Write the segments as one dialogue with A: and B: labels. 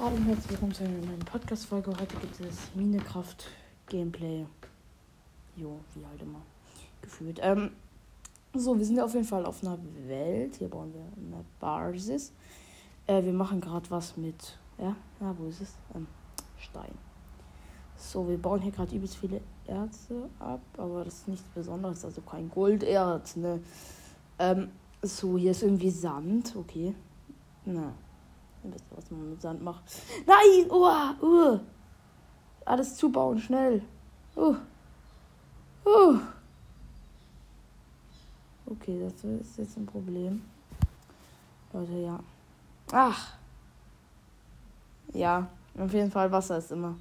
A: Hallo und herzlich willkommen zu einer neuen Podcast-Folge. Heute gibt es Minecraft-Gameplay. Jo, wie halt immer. Gefühlt. Ähm, so, wir sind auf jeden Fall auf einer Welt. Hier bauen wir eine Basis. Äh, wir machen gerade was mit. Ja, ja, wo ist es? Ähm, Stein. So, wir bauen hier gerade übelst viele Erze ab, aber das ist nichts Besonderes, also kein Golderz, ne? Ähm, so, hier ist irgendwie Sand, okay. Na, ihr wisst, was man mit Sand macht. Nein! Oh, uh. Alles zubauen, schnell. Uh. Uh. Okay, das ist jetzt ein Problem. Leute, ja. Ach. Ja, auf jeden Fall Wasser ist immer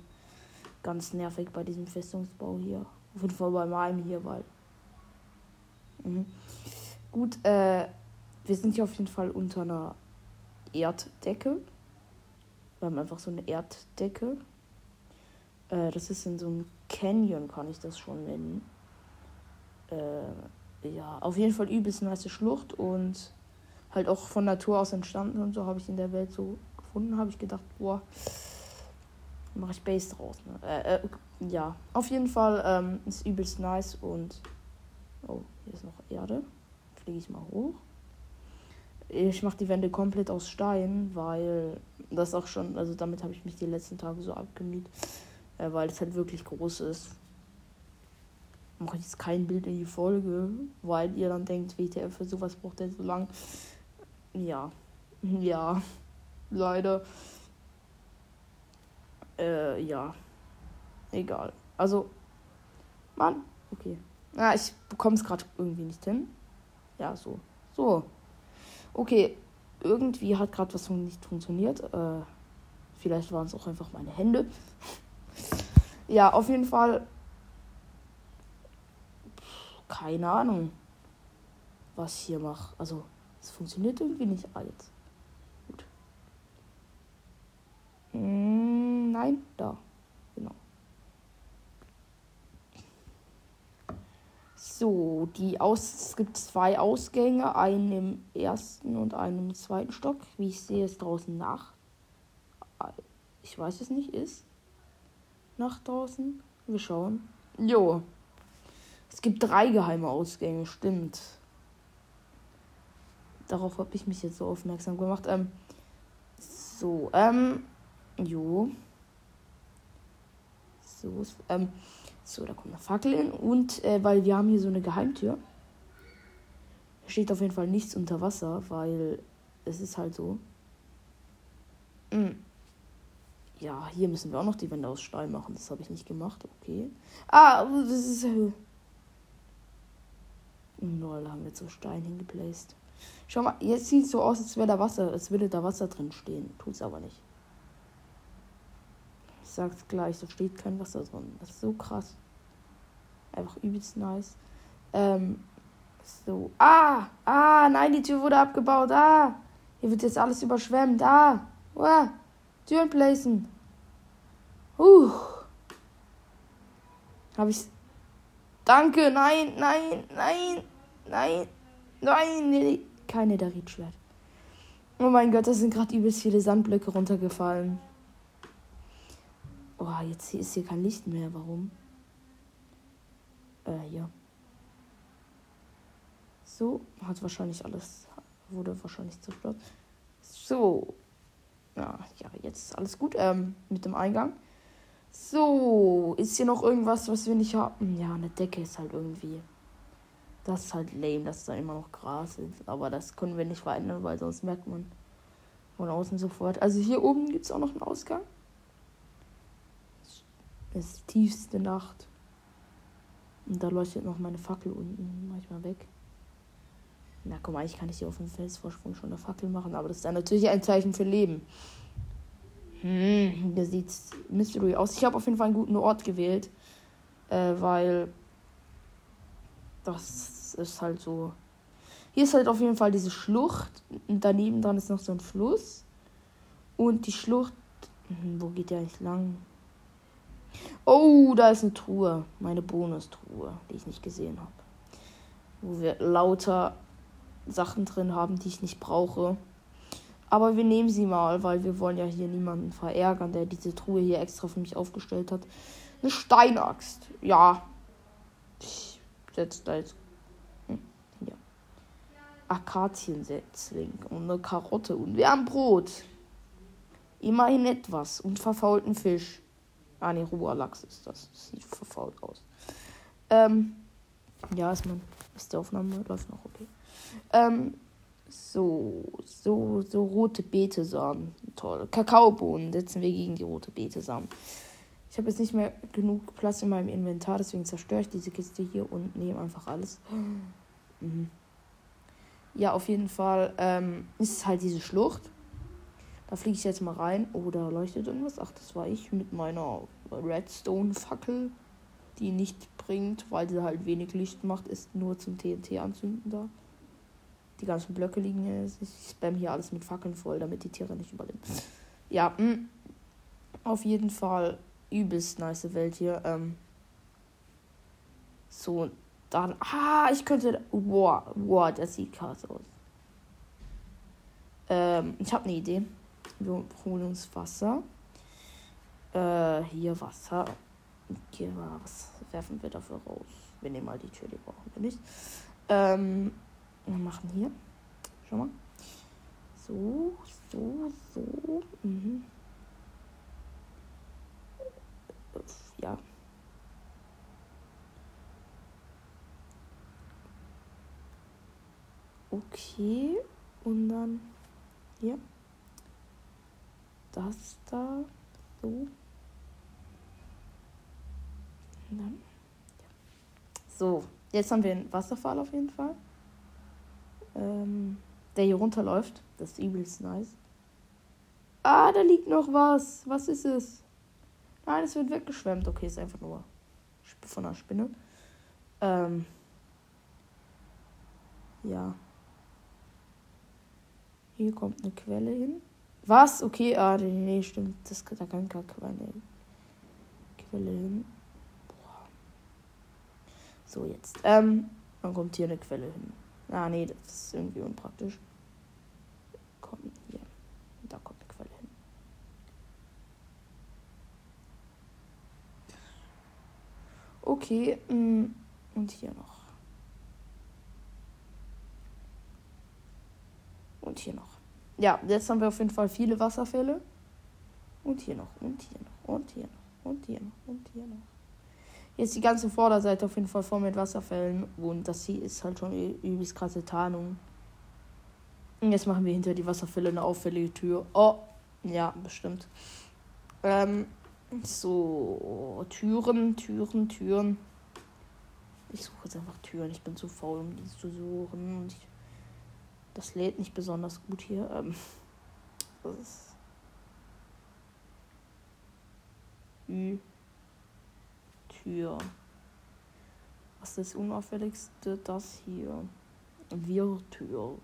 A: ganz nervig bei diesem Festungsbau hier. Auf jeden Fall bei meinem hier, weil. Mhm. Gut, äh, wir sind hier auf jeden Fall unter einer Erddecke. Wir haben einfach so eine Erddecke. Äh, das ist in so einem Canyon, kann ich das schon nennen. Äh, ja, auf jeden Fall übelst nice Schlucht und halt auch von Natur aus entstanden und so habe ich in der Welt so gefunden. Habe ich gedacht, boah, mache ich Base draus. Ne? Äh, äh, ja, auf jeden Fall ähm, ist übelst nice und. Oh, hier ist noch Erde. Fliege ich mal hoch. Ich mache die Wände komplett aus Stein, weil das auch schon, also damit habe ich mich die letzten Tage so abgemüht, äh, weil es halt wirklich groß ist. Mache ich jetzt kein Bild in die Folge, weil ihr dann denkt, WTF für sowas braucht der so lang. Ja, ja, leider. Äh, ja. Egal. Also, Mann, okay. Ja, ich bekomme es gerade irgendwie nicht hin. Ja, so. So. Okay, irgendwie hat gerade was nicht funktioniert. Äh, vielleicht waren es auch einfach meine Hände. ja, auf jeden Fall. Keine Ahnung, was ich hier mache. Also, es funktioniert irgendwie nicht alles. Gut. Mm, nein, da. Genau. So, die Aus es gibt zwei Ausgänge, einen im ersten und einen im zweiten Stock. Wie ich sehe, ist draußen Nacht. Ich weiß es nicht, ist Nacht draußen. Wir schauen. Jo. Es gibt drei geheime Ausgänge, stimmt. Darauf habe ich mich jetzt so aufmerksam gemacht. Ähm, so, ähm, jo. So, ähm, so, da kommt eine Fackel hin. Und äh, weil wir haben hier so eine Geheimtür. Da steht auf jeden Fall nichts unter Wasser, weil es ist halt so. Mm. Ja, hier müssen wir auch noch die Wände aus Stein machen. Das habe ich nicht gemacht. Okay. Ah, das ist. Äh Lol, haben wir so Stein hingeplaced. Schau mal, jetzt sieht es so aus, als wäre da Wasser, als würde da Wasser drin stehen. Tut's aber nicht. Sag's gleich, da steht kein Wasser drin. Das ist so krass. Einfach übelst nice. Ähm, so. Ah! Ah, nein, die Tür wurde abgebaut. Ah! Hier wird jetzt alles überschwemmt. Ah! Uah. Türen placen. Uh. Hab ich's. Danke, nein, nein, nein, nein, nein, nee, kein Netherite-Schwert. Oh mein Gott, da sind gerade übelst viele Sandblöcke runtergefallen. Oh, jetzt ist hier kein Licht mehr. Warum? Äh, hier. So, hat wahrscheinlich alles, wurde wahrscheinlich zerstört. So. Ja, ja, jetzt ist alles gut ähm, mit dem Eingang. So, ist hier noch irgendwas, was wir nicht haben? Ja, eine Decke ist halt irgendwie. Das ist halt lame, dass da immer noch Gras ist. Aber das können wir nicht verändern, weil sonst merkt man von außen sofort. Also hier oben gibt es auch noch einen Ausgang. Es ist tiefste Nacht. Und da leuchtet noch meine Fackel unten manchmal weg. Na mal, eigentlich kann ich hier auf dem Felsvorsprung schon eine Fackel machen, aber das ist dann natürlich ein Zeichen für Leben. Hm, hier sieht's Mystery aus. Ich habe auf jeden Fall einen guten Ort gewählt, äh, weil das ist halt so. Hier ist halt auf jeden Fall diese Schlucht. Und daneben dran ist noch so ein Fluss. Und die Schlucht. Hm, wo geht der eigentlich lang? Oh, da ist eine Truhe. Meine Bonustruhe, die ich nicht gesehen habe. Wo wir lauter Sachen drin haben, die ich nicht brauche. Aber wir nehmen sie mal, weil wir wollen ja hier niemanden verärgern, der diese Truhe hier extra für mich aufgestellt hat. Eine Steinaxt. Ja. Ich setze da jetzt. Hm, ja. Akaziensetzling und eine Karotte und wir haben Brot. Immerhin etwas und verfaulten Fisch. Ah, ne, roher Lachs ist das. Sieht verfault aus. Ähm, ja, ist man. Ist die Aufnahme läuft noch okay. Ähm, so, so, so rote Betesamen. Toll. Kakaobohnen setzen wir gegen die rote Betesamen. Ich habe jetzt nicht mehr genug Platz in meinem Inventar, deswegen zerstöre ich diese Kiste hier und nehme einfach alles. Mhm. Ja, auf jeden Fall ähm, ist es halt diese Schlucht. Da fliege ich jetzt mal rein. Oh, da leuchtet irgendwas. Ach, das war ich mit meiner Redstone-Fackel, die nicht bringt, weil sie halt wenig Licht macht, ist nur zum TNT anzünden da. Die ganzen Blöcke liegen hier. Ich spam hier alles mit Fackeln voll, damit die Tiere nicht überleben. Ja, mh. Mm, auf jeden Fall übelst nice Welt hier. Ähm, so, dann. Ah, ich könnte. Wow, wow, das sieht krass aus. Ähm, ich habe eine Idee. Wir holen uns Wasser. Äh, hier Wasser. Hier was werfen wir dafür raus? Wir nehmen mal die Tür, die brauchen wir nicht. Ähm, wir machen hier. Schau mal. So, so, so. Mhm. Ja. Okay. Und dann hier. Das da. So. Dann. Ja. So. Jetzt haben wir einen Wasserfall auf jeden Fall ähm, der hier runterläuft. Das ist übelst nice. Ah, da liegt noch was. Was ist es? Nein, es wird weggeschwemmt. Okay, ist einfach nur von einer Spinne. Ähm, ja. Hier kommt eine Quelle hin. Was? Okay, ah, nee, nee stimmt. Das, da kann gar keine Quelle hin. Boah. So, jetzt. Ähm, dann kommt hier eine Quelle hin. Ah, nee, das ist irgendwie unpraktisch. Komm, hier. Da kommt eine Quelle hin. Okay, mm, und hier noch. Und hier noch. Ja, jetzt haben wir auf jeden Fall viele Wasserfälle. Und hier noch, und hier noch, und hier noch, und hier noch, und hier noch. Jetzt die ganze Vorderseite auf jeden Fall voll mit Wasserfällen. Und das hier ist halt schon übelst krasse Tarnung. Und jetzt machen wir hinter die Wasserfälle eine auffällige Tür. Oh, ja, bestimmt. Ähm, so, Türen, Türen, Türen. Ich suche jetzt einfach Türen. Ich bin zu faul, um die zu suchen. Und ich, das lädt nicht besonders gut hier. Ähm, das ist. Ü. Tür. Was ist das unauffälligste? Das hier. Wirtür.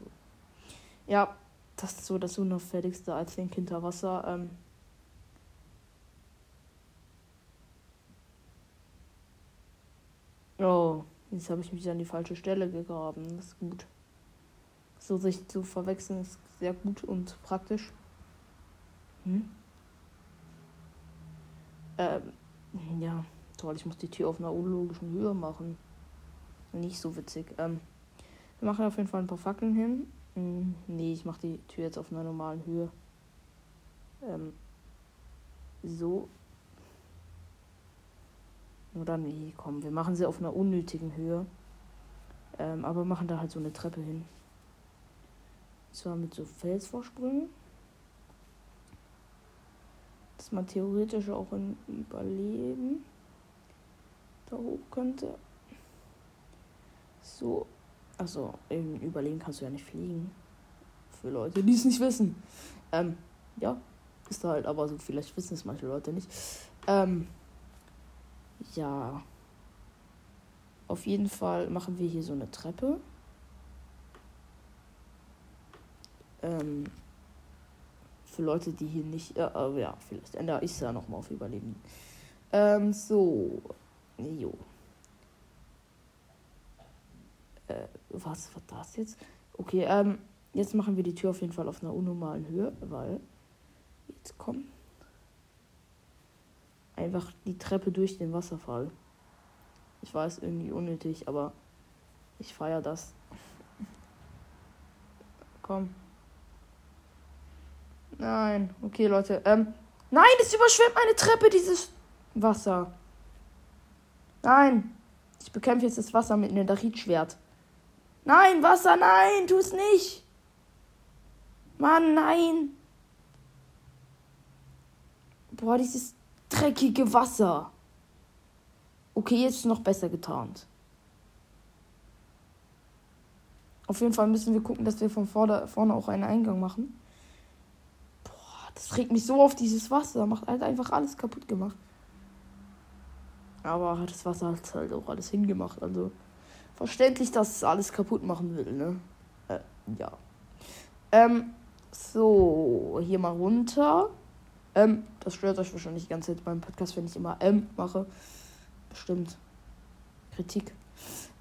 A: Ja, das ist so das unauffälligste als den hinter Wasser. Ähm oh, jetzt habe ich mich an die falsche Stelle gegraben. Das ist gut. So sich zu verwechseln ist sehr gut und praktisch. Hm? Ähm, ja toll, ich muss die Tür auf einer unlogischen Höhe machen. Nicht so witzig. Ähm, wir machen auf jeden Fall ein paar Fackeln hin. Hm, nee, ich mache die Tür jetzt auf einer normalen Höhe. Ähm, so. Oder nee, komm, wir machen sie auf einer unnötigen Höhe. Ähm, aber machen da halt so eine Treppe hin. Zwar mit so Felsvorsprüngen. Dass man theoretisch auch in Überleben da hoch könnte. So. Also, im Überlegen kannst du ja nicht fliegen. Für Leute, die es nicht wissen. Ähm, ja. Ist halt aber so, vielleicht wissen es manche Leute nicht. Ähm, ja. Auf jeden Fall machen wir hier so eine Treppe. Ähm, für Leute, die hier nicht. Äh, äh, ja, vielleicht ändere ich es ja nochmal auf Überleben. Ähm, so. Jo. Äh, was war das jetzt? Okay, ähm, Jetzt machen wir die Tür auf jeden Fall auf einer unnormalen Höhe, weil jetzt kommt einfach die Treppe durch den Wasserfall. Ich weiß, irgendwie unnötig, aber ich feiere das. Komm. Nein, okay, Leute. Ähm, nein, es überschwemmt meine Treppe, dieses Wasser. Nein. Ich bekämpfe jetzt das Wasser mit einem Darit-Schwert. Nein, Wasser, nein, tu es nicht. Mann, nein. Boah, dieses dreckige Wasser. Okay, jetzt ist noch besser getarnt. Auf jeden Fall müssen wir gucken, dass wir von vorne auch einen Eingang machen. Das regt mich so auf dieses Wasser. Macht halt einfach alles kaputt gemacht. Aber das Wasser hat halt auch alles hingemacht. Also verständlich, dass es alles kaputt machen will, ne? Äh, ja. Ähm, so, hier mal runter. Ähm, das stört euch wahrscheinlich die ganze Zeit beim Podcast, wenn ich immer M mache. Bestimmt. Kritik.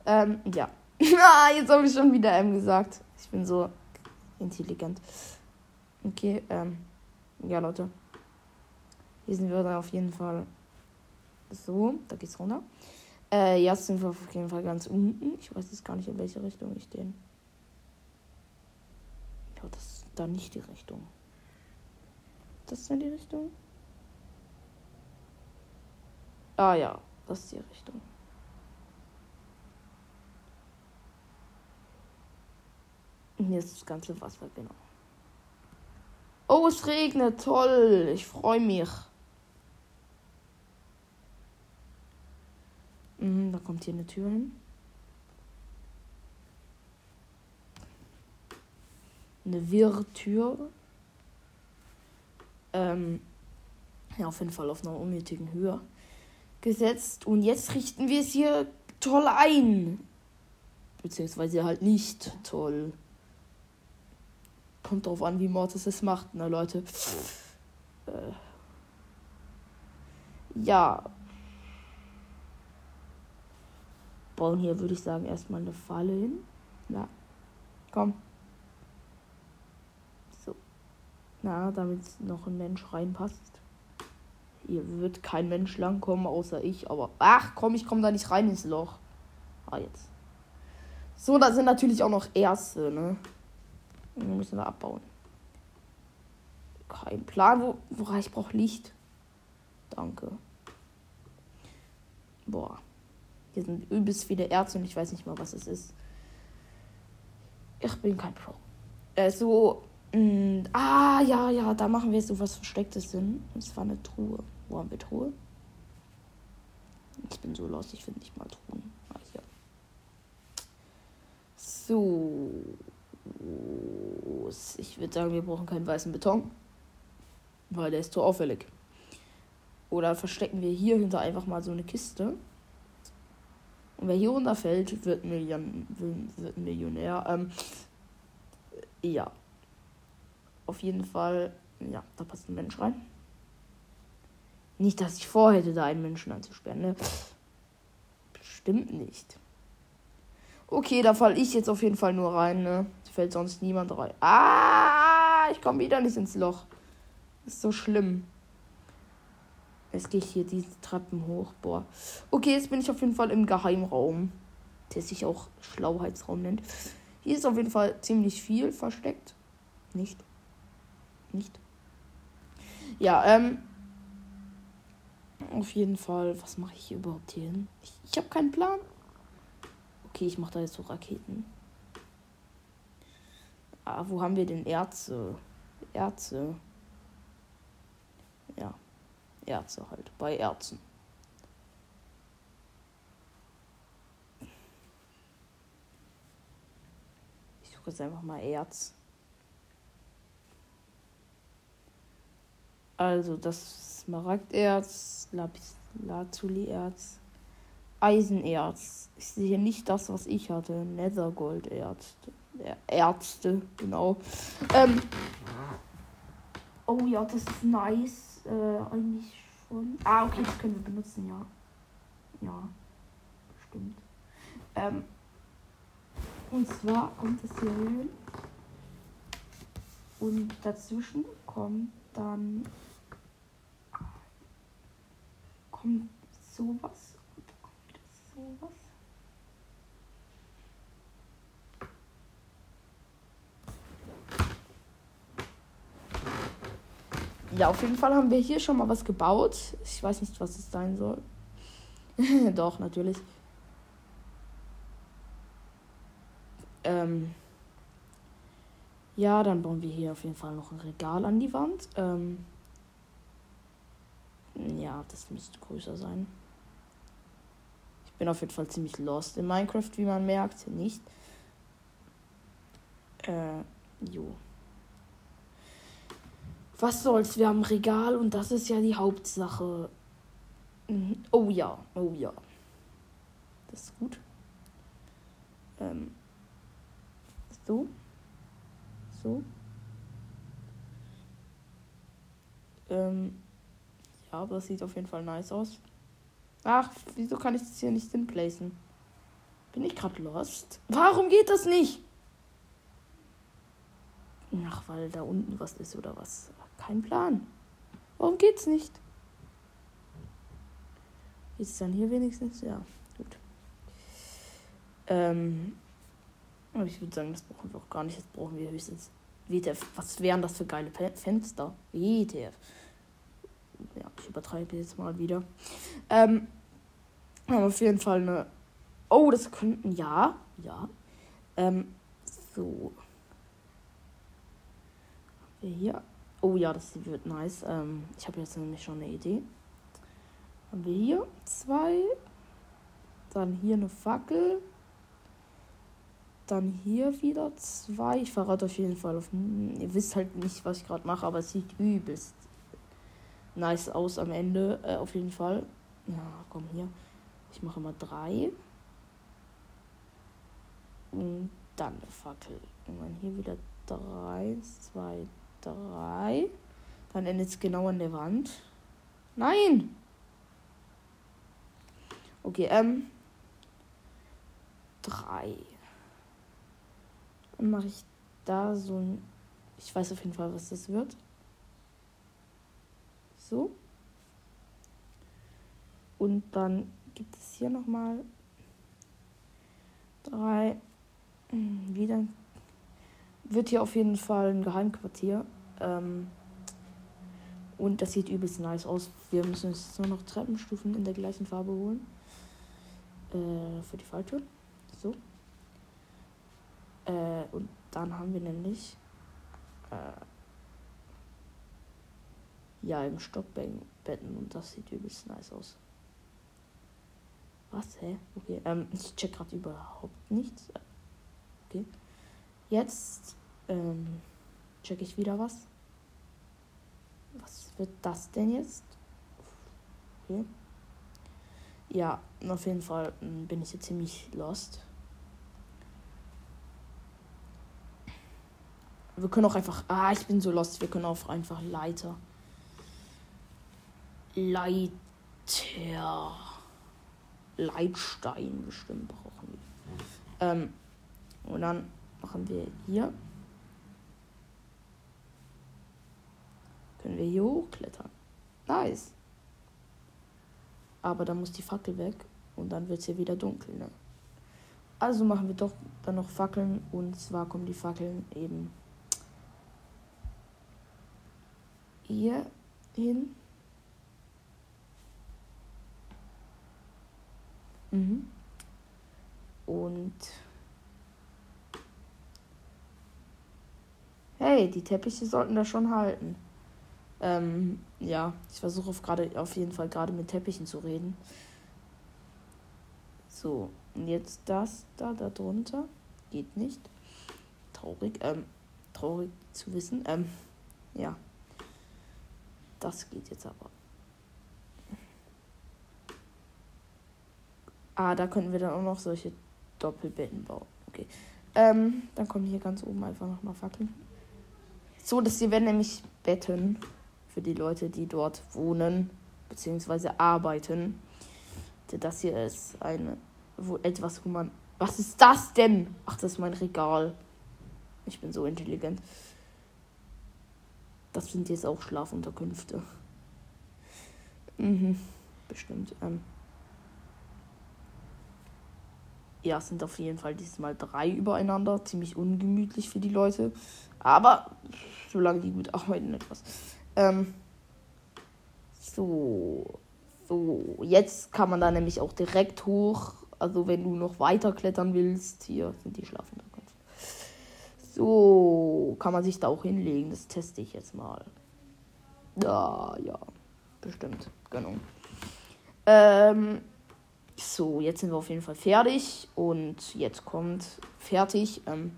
A: Ähm, ja. ah, jetzt habe ich schon wieder M gesagt. Ich bin so intelligent. Okay, ähm, ja, Leute. Hier sind wir dann auf jeden Fall so. Da geht's runter. Äh, jetzt sind wir auf jeden Fall ganz unten. Ich weiß jetzt gar nicht, in welche Richtung ich den. Ja, das ist da nicht die Richtung. Das ist dann die Richtung? Ah ja, das ist die Richtung. Hier ist das ganze Wasser, genau. Oh, es regnet, toll. Ich freue mich. Mhm, da kommt hier eine Tür hin. Eine Wirrtür. Ähm, ja, auf jeden Fall auf einer unnötigen Höhe gesetzt. Und jetzt richten wir es hier toll ein. Beziehungsweise halt nicht toll. Kommt drauf an, wie Mortis es macht, ne, Leute. Äh. Ja. Bauen hier, würde ich sagen, erstmal eine Falle hin. Ja. Komm. So. Na, damit noch ein Mensch reinpasst. Hier wird kein Mensch langkommen, außer ich. Aber ach komm, ich komme da nicht rein ins Loch. Ah, jetzt. So, da sind natürlich auch noch Erste, ne? Die müssen wir abbauen. Kein Plan, wo, wo ich brauche Licht. Danke. Boah. Hier sind übelst viele Erze und ich weiß nicht mal, was es ist. Ich bin kein Pro. Äh, so. Mh, mm, ah, ja, ja, da machen wir so was Verstecktes hin. Und zwar eine Truhe. Wo haben wir Truhe? Ich bin so los, ich finde nicht mal Truhen. Ah, hier. So. Ich würde sagen, wir brauchen keinen weißen Beton. Weil der ist zu auffällig. Oder verstecken wir hier hinter einfach mal so eine Kiste. Und wer hier runterfällt, wird, Million, wird Millionär. Ähm, ja. Auf jeden Fall, ja, da passt ein Mensch rein. Nicht, dass ich vorhätte, da einen Menschen anzusperren, ne? Bestimmt nicht. Okay, da falle ich jetzt auf jeden Fall nur rein, ne? fällt sonst niemand rein. Ah, ich komme wieder nicht ins Loch. Ist so schlimm. Jetzt gehe ich hier diese Treppen hoch. Boah. Okay, jetzt bin ich auf jeden Fall im Geheimraum. Der sich auch Schlauheitsraum nennt. Hier ist auf jeden Fall ziemlich viel versteckt. Nicht. Nicht. Ja, ähm. Auf jeden Fall. Was mache ich hier überhaupt hier hin? Ich, ich habe keinen Plan. Okay, ich mache da jetzt so Raketen. Ah, wo haben wir denn Ärzte? Ärzte. Ja. Ärzte halt. Bei Ärzten. Ich suche jetzt einfach mal Erz. Also das Smaragderz, Lapis Lazuli-Erz, Eisenerz. Ich sehe nicht das, was ich hatte. Nethergolderz. Ärzte, genau. Ähm, oh ja, das ist nice. Äh, eigentlich schon. Ah, okay, das können wir benutzen, ja. Ja, stimmt. Ähm, und zwar kommt es hier hin. Und dazwischen kommt dann kommt sowas sowas. Ja, auf jeden Fall haben wir hier schon mal was gebaut. Ich weiß nicht, was es sein soll. Doch, natürlich. Ähm ja, dann bauen wir hier auf jeden Fall noch ein Regal an die Wand. Ähm ja, das müsste größer sein. Bin auf jeden Fall ziemlich lost in Minecraft, wie man merkt. Nicht. Äh, jo. Was soll's, wir haben Regal und das ist ja die Hauptsache. Mhm. Oh ja, oh ja. Das ist gut. Ähm. So. So. Ähm. Ja, aber das sieht auf jeden Fall nice aus. Ach, wieso kann ich das hier nicht hinplacen? Bin ich gerade lost? Warum geht das nicht? Ach, weil da unten was ist oder was. Kein Plan. Warum geht's nicht? Ist dann hier wenigstens? Ja, gut. Ähm, aber ich würde sagen, das brauchen wir auch gar nicht. Jetzt brauchen wir höchstens WTF. Was wären das für geile Fenster? WTF. Ich übertreibe jetzt mal wieder. Ähm, haben auf jeden Fall eine. Oh, das könnten. Ja, ja. Ähm, so. Hier Oh ja, das wird nice. Ähm, ich habe jetzt nämlich schon eine Idee. Haben wir hier zwei. Dann hier eine Fackel. Dann hier wieder zwei. Ich verrate auf jeden Fall auf. Ihr wisst halt nicht, was ich gerade mache, aber es sieht übelst nice aus am Ende. Äh, auf jeden Fall. Ja, komm hier. Ich mache mal drei. Und dann eine Fackel. Und dann hier wieder drei, zwei, drei. Dann endet es genau an der Wand. Nein! Okay, ähm. Drei. Dann mache ich da so ein. Ich weiß auf jeden Fall, was das wird. So. Und dann gibt es hier nochmal drei. Hm, wieder wird hier auf jeden Fall ein Geheimquartier. Ähm, und das sieht übelst nice aus. Wir müssen jetzt nur noch Treppenstufen in der gleichen Farbe holen. Äh, für die Falltür. So. Äh, und dann haben wir nämlich äh, ja im Stockbetten und das sieht übelst nice aus. Was, hä? Okay, ähm, ich check gerade überhaupt nichts. Okay. Jetzt ähm, check ich wieder was. Was wird das denn jetzt? Okay. Ja, auf jeden Fall hm, bin ich jetzt ziemlich lost. Wir können auch einfach. Ah, ich bin so lost. Wir können auch einfach Leiter. Leiter. Leitstein bestimmt brauchen wir. Ähm, und dann machen wir hier. Können wir hier hochklettern. Nice. Aber dann muss die Fackel weg und dann wird es hier wieder dunkel. Ne? Also machen wir doch dann noch Fackeln und zwar kommen die Fackeln eben hier hin. Mhm. Und hey, die Teppiche sollten da schon halten. Ähm, ja, ich versuche auf, auf jeden Fall gerade mit Teppichen zu reden. So, und jetzt das da, da drunter. Geht nicht. Traurig, ähm, traurig zu wissen. Ähm, ja. Das geht jetzt aber. Ah, da könnten wir dann auch noch solche Doppelbetten bauen. Okay. Ähm, dann kommen hier ganz oben einfach nochmal Fackeln. So, dass hier werden nämlich Betten für die Leute, die dort wohnen bzw. arbeiten. Das hier ist eine, wo etwas, wo man. Was ist das denn? Ach, das ist mein Regal. Ich bin so intelligent. Das sind jetzt auch Schlafunterkünfte. Mhm, bestimmt. Ähm. Ja, es sind auf jeden Fall diesmal drei übereinander. Ziemlich ungemütlich für die Leute. Aber solange die gut arbeiten, etwas. Ähm. So. So. Jetzt kann man da nämlich auch direkt hoch. Also, wenn du noch weiter klettern willst, hier sind die Schlafunterkünfte. So, kann man sich da auch hinlegen. Das teste ich jetzt mal. Ja, ja. Bestimmt. Genau. Ähm, so, jetzt sind wir auf jeden Fall fertig. Und jetzt kommt fertig. Ähm,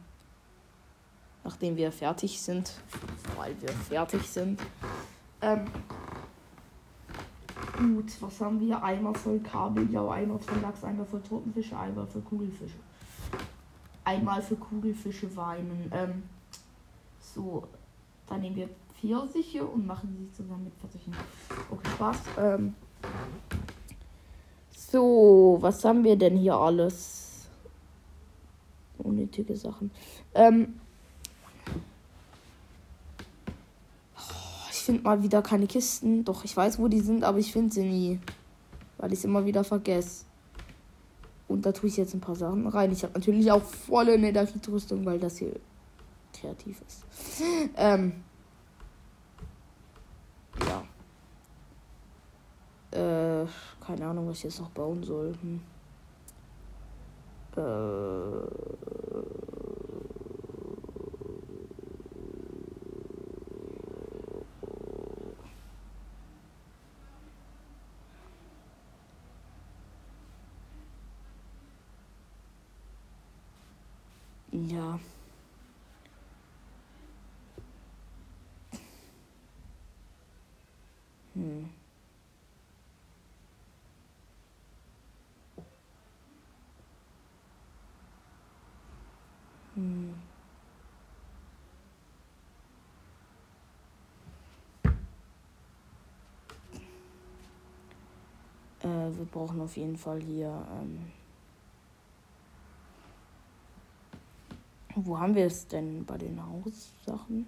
A: nachdem wir fertig sind. Weil wir fertig sind. Ähm, gut, was haben wir? Einmal voll Kabeljau, einmal voll Lachs, einmal voll Totenfische, einmal voll Kugelfische einmal für Kugelfische weinen. Ähm, so, dann nehmen wir Pfirsiche und machen sie zusammen mit Pfirsichen. Okay, Spaß. Ähm, so, was haben wir denn hier alles? Unnötige Sachen. Ähm, ich finde mal wieder keine Kisten. Doch, ich weiß, wo die sind, aber ich finde sie nie. Weil ich es immer wieder vergesse. Und da tue ich jetzt ein paar Sachen rein. Ich habe natürlich auch volle Netherite-Rüstung, weil das hier kreativ ist. Ähm. Ja. Äh, keine Ahnung, was ich jetzt noch bauen soll. Hm. Äh. Ja. Hm. Hm. Äh, wir brauchen auf jeden Fall hier ähm Wo haben wir es denn bei den Haussachen?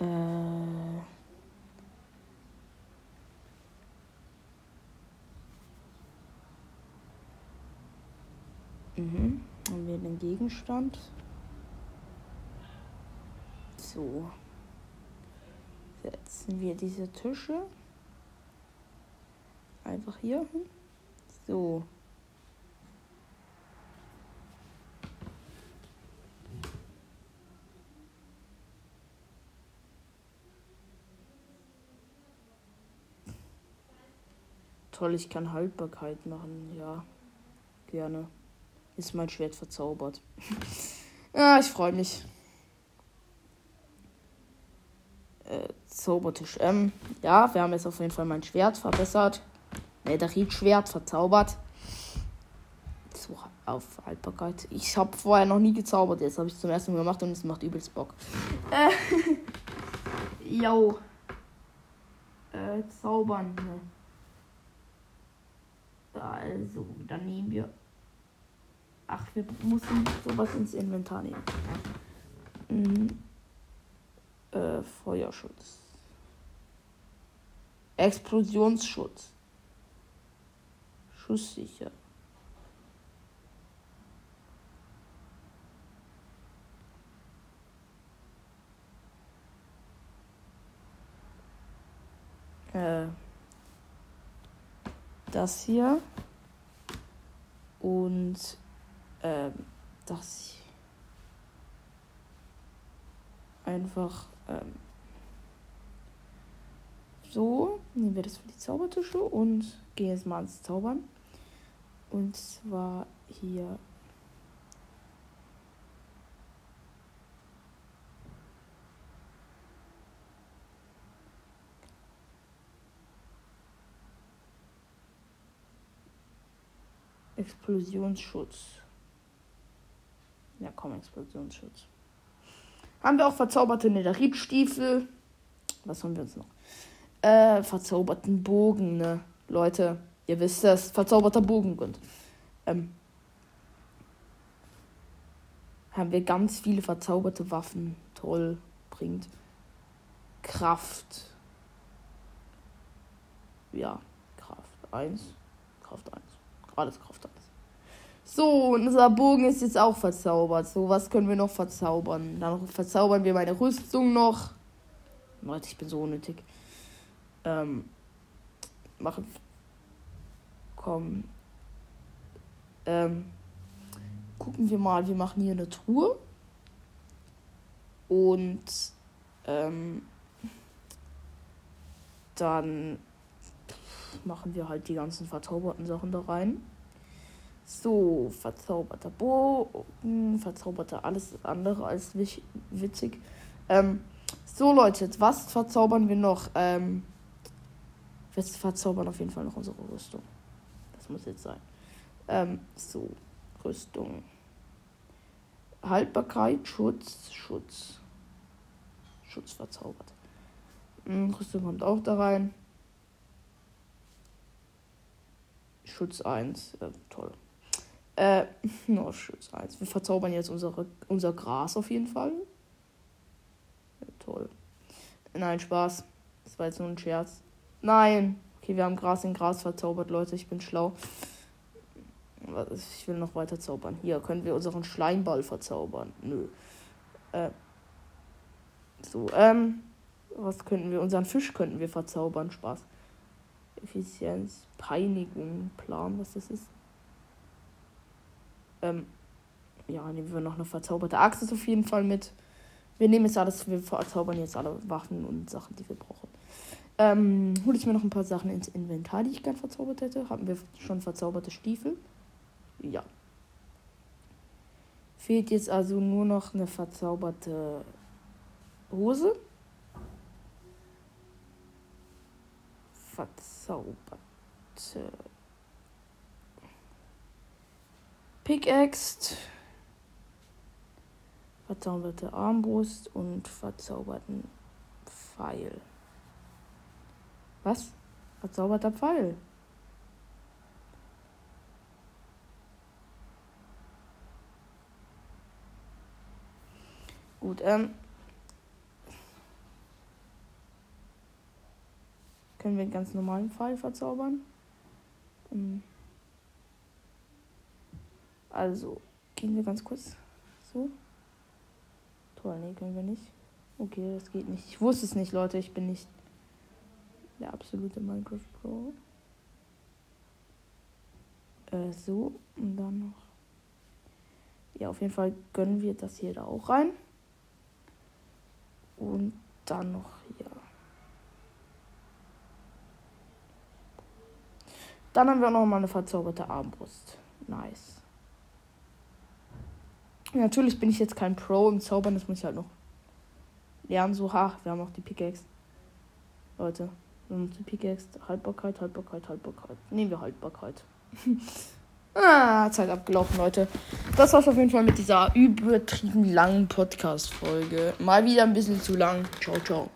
A: Mhm. Den Gegenstand. So. Setzen wir diese Tische einfach hier. So. Toll, ich kann Haltbarkeit machen, ja. Gerne ist mein Schwert verzaubert. ja, ich freue mich. Äh, Zaubertisch. Ähm, ja, wir haben jetzt auf jeden Fall mein Schwert verbessert. Netherite-Schwert verzaubert. So, auf Haltbarkeit. Ich habe vorher noch nie gezaubert. Jetzt habe ich es zum ersten Mal gemacht und es macht übelst Bock. Äh, yo. Äh, zaubern. Ne? Also, dann nehmen wir Ach, wir müssen sowas ins Inventar nehmen. Mhm. Äh, Feuerschutz. Explosionsschutz. Schusssicher. Äh, das hier und ähm, dass einfach ähm, so nehmen wir das für die Zaubertische und gehen jetzt mal ans Zaubern. Und zwar hier Explosionsschutz. Ja, komm, Explosionsschutz. Haben wir auch verzauberte Netherite-Stiefel. Was haben wir uns noch? Äh, verzauberten Bogen, ne? Leute, ihr wisst das. Verzauberter Bogen. Und, ähm, haben wir ganz viele verzauberte Waffen. Toll. Bringt Kraft. Ja, Kraft 1. Kraft 1. Alles Kraft 1. So, unser Bogen ist jetzt auch verzaubert. So, was können wir noch verzaubern? Dann verzaubern wir meine Rüstung noch. Leute, ich bin so unnötig. Ähm, machen. Komm. Ähm, gucken wir mal. Wir machen hier eine Truhe. Und ähm, dann machen wir halt die ganzen verzauberten Sachen da rein. So, verzauberter Bogen, verzauberter alles andere als witzig. Ähm, so, Leute, was verzaubern wir noch? Ähm, wir verzaubern auf jeden Fall noch unsere Rüstung. Das muss jetzt sein. Ähm, so, Rüstung. Haltbarkeit, Schutz, Schutz. Schutz verzaubert. Hm, Rüstung kommt auch da rein. Schutz 1. Ja, toll. Äh, no, Schutz 1. Wir verzaubern jetzt unsere, unser Gras auf jeden Fall. Ja, toll. Nein, Spaß. Das war jetzt nur ein Scherz. Nein. Okay, wir haben Gras in Gras verzaubert, Leute. Ich bin schlau. Ich will noch weiter zaubern. Hier können wir unseren Schleimball verzaubern. Nö. Äh, so, ähm. Was könnten wir? Unseren Fisch könnten wir verzaubern. Spaß. Effizienz, Peinigung, Plan, was das ist. Ähm, ja, nehmen wir noch eine verzauberte Axt auf jeden Fall mit. Wir nehmen jetzt alles, wir verzaubern jetzt alle Waffen und Sachen, die wir brauchen. Ähm, hole ich mir noch ein paar Sachen ins Inventar, die ich gern verzaubert hätte. Haben wir schon verzauberte Stiefel? Ja. Fehlt jetzt also nur noch eine verzauberte Hose. Verzauberte Pickaxe, verzauberte Armbrust und verzauberten Pfeil. Was? Verzauberter Pfeil. Gut, ähm. Können wir einen ganz normalen Pfeil verzaubern? Ähm. Also, gehen wir ganz kurz. So. Toll, nee, können wir nicht. Okay, das geht nicht. Ich wusste es nicht, Leute. Ich bin nicht der absolute Minecraft Pro. Äh, so. Und dann noch. Ja, auf jeden Fall gönnen wir das hier da auch rein. Und dann noch hier. Dann haben wir noch mal eine verzauberte Armbrust. Nice. Natürlich bin ich jetzt kein Pro im Zaubern, das muss ich halt noch lernen. So, ha, wir haben auch die Pickaxe. Leute, wir haben die Pickaxe. Haltbarkeit, Haltbarkeit, Haltbarkeit. Nehmen wir Haltbarkeit. ah, Zeit abgelaufen, Leute. Das war's auf jeden Fall mit dieser übertrieben langen Podcast-Folge. Mal wieder ein bisschen zu lang. Ciao, ciao.